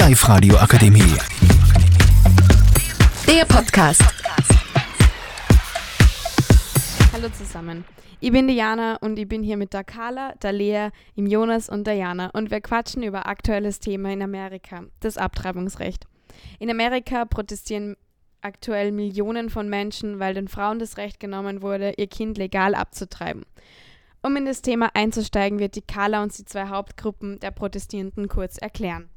Live radio akademie Der Podcast. Hallo zusammen. Ich bin Diana und ich bin hier mit der Carla, der Lea, dem Jonas und der Jana und wir quatschen über aktuelles Thema in Amerika, das Abtreibungsrecht. In Amerika protestieren aktuell Millionen von Menschen, weil den Frauen das Recht genommen wurde, ihr Kind legal abzutreiben. Um in das Thema einzusteigen, wird die Carla uns die zwei Hauptgruppen der Protestierenden kurz erklären.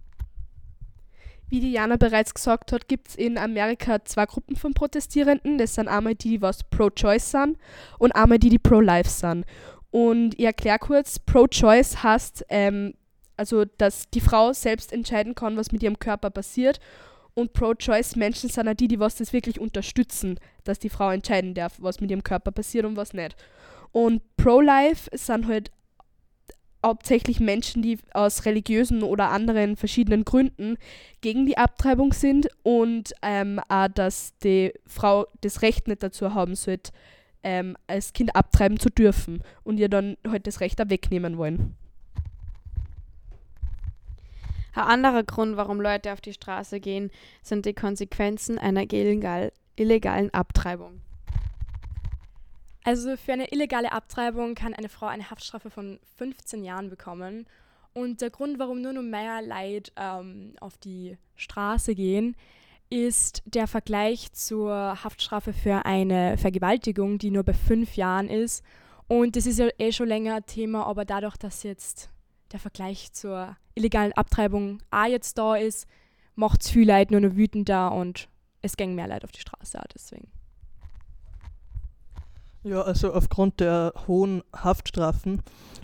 Wie Diana bereits gesagt hat, gibt es in Amerika zwei Gruppen von Protestierenden. Das sind einmal die, die was pro-choice sind und einmal die, die pro-life sind. Und ich erkläre kurz, pro-choice heißt, ähm, also, dass die Frau selbst entscheiden kann, was mit ihrem Körper passiert. Und pro-choice Menschen sind auch die, die was das wirklich unterstützen, dass die Frau entscheiden darf, was mit ihrem Körper passiert und was nicht. Und Pro-Life sind halt hauptsächlich Menschen, die aus religiösen oder anderen verschiedenen Gründen gegen die Abtreibung sind und ähm, auch, dass die Frau das Recht nicht dazu haben sollte, ähm, als Kind abtreiben zu dürfen und ihr dann halt das Recht auch wegnehmen wollen. Ein anderer Grund, warum Leute auf die Straße gehen, sind die Konsequenzen einer illegal, illegalen Abtreibung. Also für eine illegale Abtreibung kann eine Frau eine Haftstrafe von 15 Jahren bekommen. Und der Grund, warum nur noch mehr Leute ähm, auf die Straße gehen, ist der Vergleich zur Haftstrafe für eine Vergewaltigung, die nur bei fünf Jahren ist. Und das ist ja eh schon länger Thema, aber dadurch, dass jetzt der Vergleich zur illegalen Abtreibung auch jetzt da ist, macht es viel Leute nur noch wütender und es gehen mehr Leute auf die Straße deswegen. Ja, also aufgrund der hohen Haftstrafen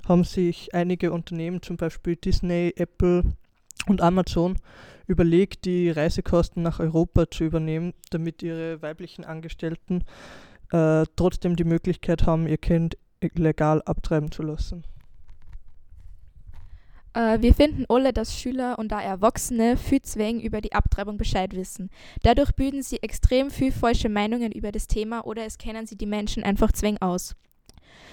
haben sich einige Unternehmen, zum Beispiel Disney, Apple und Amazon, überlegt, die Reisekosten nach Europa zu übernehmen, damit ihre weiblichen Angestellten äh, trotzdem die Möglichkeit haben, ihr Kind legal abtreiben zu lassen. Äh, wir finden alle, dass Schüler und auch Erwachsene viel wenig über die Abtreibung Bescheid wissen. Dadurch bilden sie extrem viel falsche Meinungen über das Thema oder es kennen sie die Menschen einfach zwäng aus.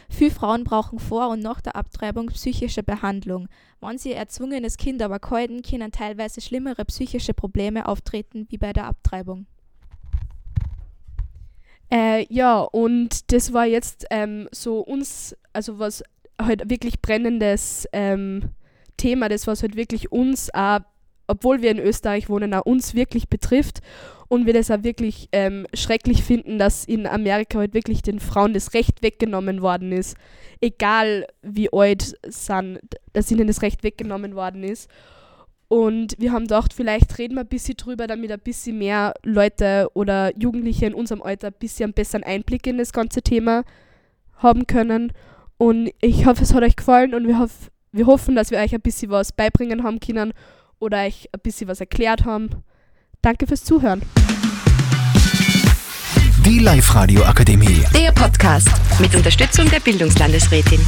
Viele Frauen brauchen vor und nach der Abtreibung psychische Behandlung. Wenn sie ihr erzwungenes Kind aber keuden, können teilweise schlimmere psychische Probleme auftreten wie bei der Abtreibung. Äh, ja, und das war jetzt ähm, so uns, also was halt wirklich brennendes ähm, Thema, das was halt wirklich uns auch, obwohl wir in Österreich wohnen, auch uns wirklich betrifft und wir das auch wirklich ähm, schrecklich finden, dass in Amerika halt wirklich den Frauen das Recht weggenommen worden ist, egal wie alt sind, dass ihnen das Recht weggenommen worden ist. Und wir haben gedacht, vielleicht reden wir ein bisschen drüber, damit ein bisschen mehr Leute oder Jugendliche in unserem Alter ein bisschen einen besseren Einblick in das ganze Thema haben können. Und ich hoffe, es hat euch gefallen und wir hoffen, wir hoffen, dass wir euch ein bisschen was beibringen haben können oder euch ein bisschen was erklärt haben. Danke fürs Zuhören. Die Live radio akademie Der Podcast mit Unterstützung der Bildungslandesrätin.